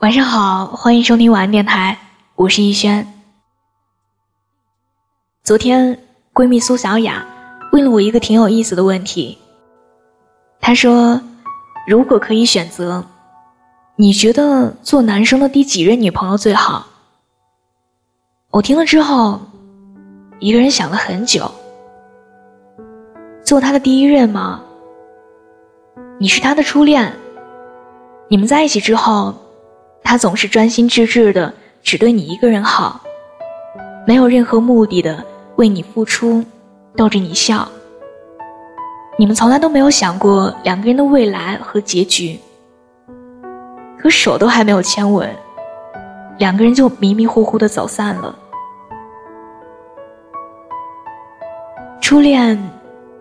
晚上好，欢迎收听晚安电台，我是逸轩。昨天闺蜜苏小雅问了我一个挺有意思的问题，她说：“如果可以选择，你觉得做男生的第几任女朋友最好？”我听了之后，一个人想了很久。做他的第一任吗？你是他的初恋，你们在一起之后。他总是专心致志的，只对你一个人好，没有任何目的的为你付出，逗着你笑。你们从来都没有想过两个人的未来和结局。可手都还没有牵稳，两个人就迷迷糊糊的走散了。初恋，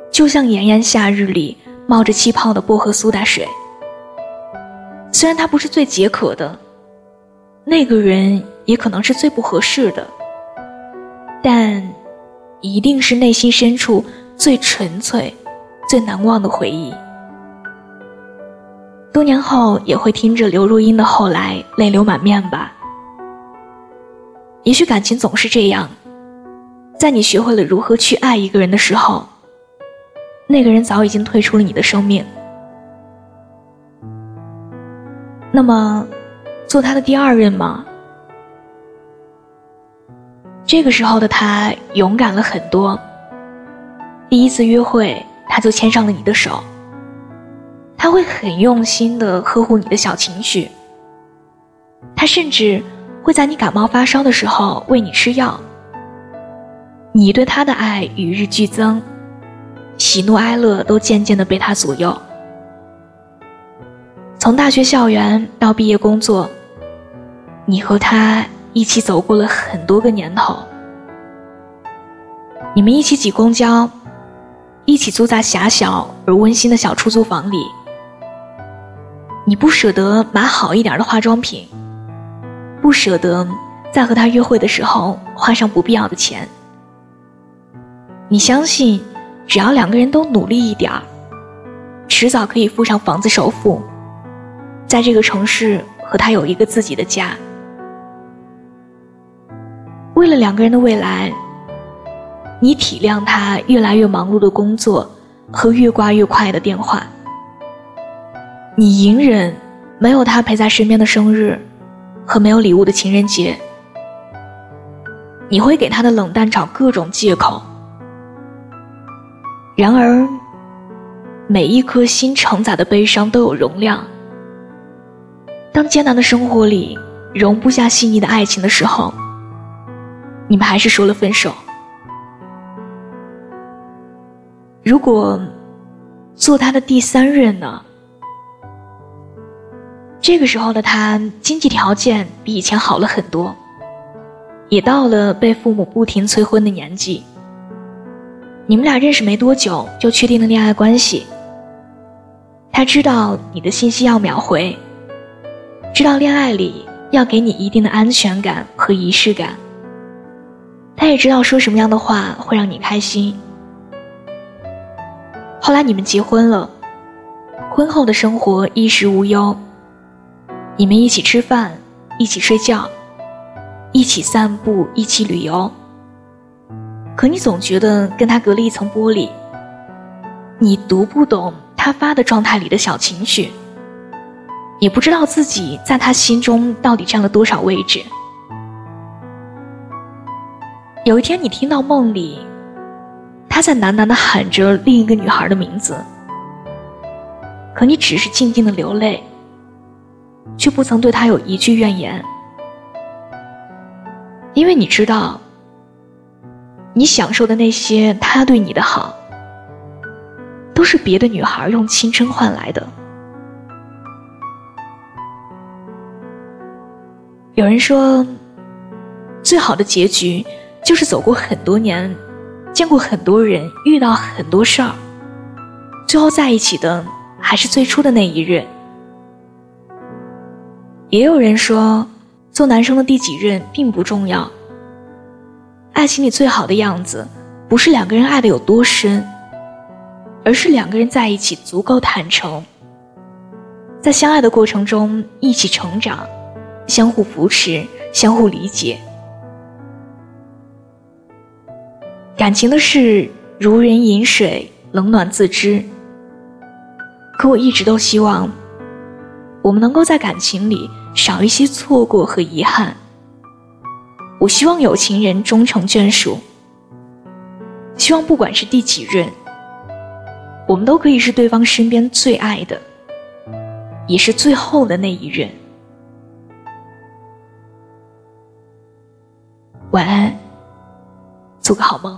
就像炎炎夏日里冒着气泡的薄荷苏打水，虽然它不是最解渴的。那个人也可能是最不合适的，但一定是内心深处最纯粹、最难忘的回忆。多年后也会听着刘若英的《后来》泪流满面吧。也许感情总是这样，在你学会了如何去爱一个人的时候，那个人早已经退出了你的生命。那么。做他的第二任吗？这个时候的他勇敢了很多。第一次约会，他就牵上了你的手。他会很用心的呵护你的小情绪。他甚至会在你感冒发烧的时候喂你吃药。你对他的爱与日俱增，喜怒哀乐都渐渐的被他左右。从大学校园到毕业工作。你和他一起走过了很多个年头，你们一起挤公交，一起租在狭小而温馨的小出租房里。你不舍得买好一点的化妆品，不舍得在和他约会的时候花上不必要的钱。你相信，只要两个人都努力一点儿，迟早可以付上房子首付，在这个城市和他有一个自己的家。为了两个人的未来，你体谅他越来越忙碌的工作和越挂越快的电话，你隐忍没有他陪在身边的生日和没有礼物的情人节，你会给他的冷淡找各种借口。然而，每一颗心承载的悲伤都有容量。当艰难的生活里容不下细腻的爱情的时候。你们还是说了分手。如果做他的第三任呢？这个时候的他经济条件比以前好了很多，也到了被父母不停催婚的年纪。你们俩认识没多久就确定了恋爱关系。他知道你的信息要秒回，知道恋爱里要给你一定的安全感和仪式感。他也知道说什么样的话会让你开心。后来你们结婚了，婚后的生活衣食无忧，你们一起吃饭，一起睡觉，一起散步，一起旅游。可你总觉得跟他隔了一层玻璃，你读不懂他发的状态里的小情绪，也不知道自己在他心中到底占了多少位置。有一天，你听到梦里，他在喃喃的喊着另一个女孩的名字，可你只是静静的流泪，却不曾对他有一句怨言，因为你知道，你享受的那些他对你的好，都是别的女孩用青春换来的。有人说，最好的结局。就是走过很多年，见过很多人，遇到很多事儿，最后在一起的还是最初的那一任。也有人说，做男生的第几任并不重要。爱情里最好的样子，不是两个人爱的有多深，而是两个人在一起足够坦诚，在相爱的过程中一起成长，相互扶持，相互理解。感情的事，如人饮水，冷暖自知。可我一直都希望，我们能够在感情里少一些错过和遗憾。我希望有情人终成眷属，希望不管是第几任，我们都可以是对方身边最爱的。也是最后的那一任。晚安，做个好梦。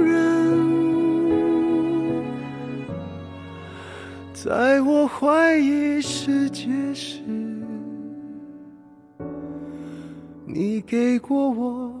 在我怀疑世界时，你给过我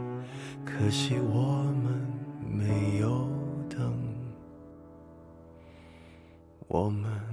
可惜我们没有等，我们。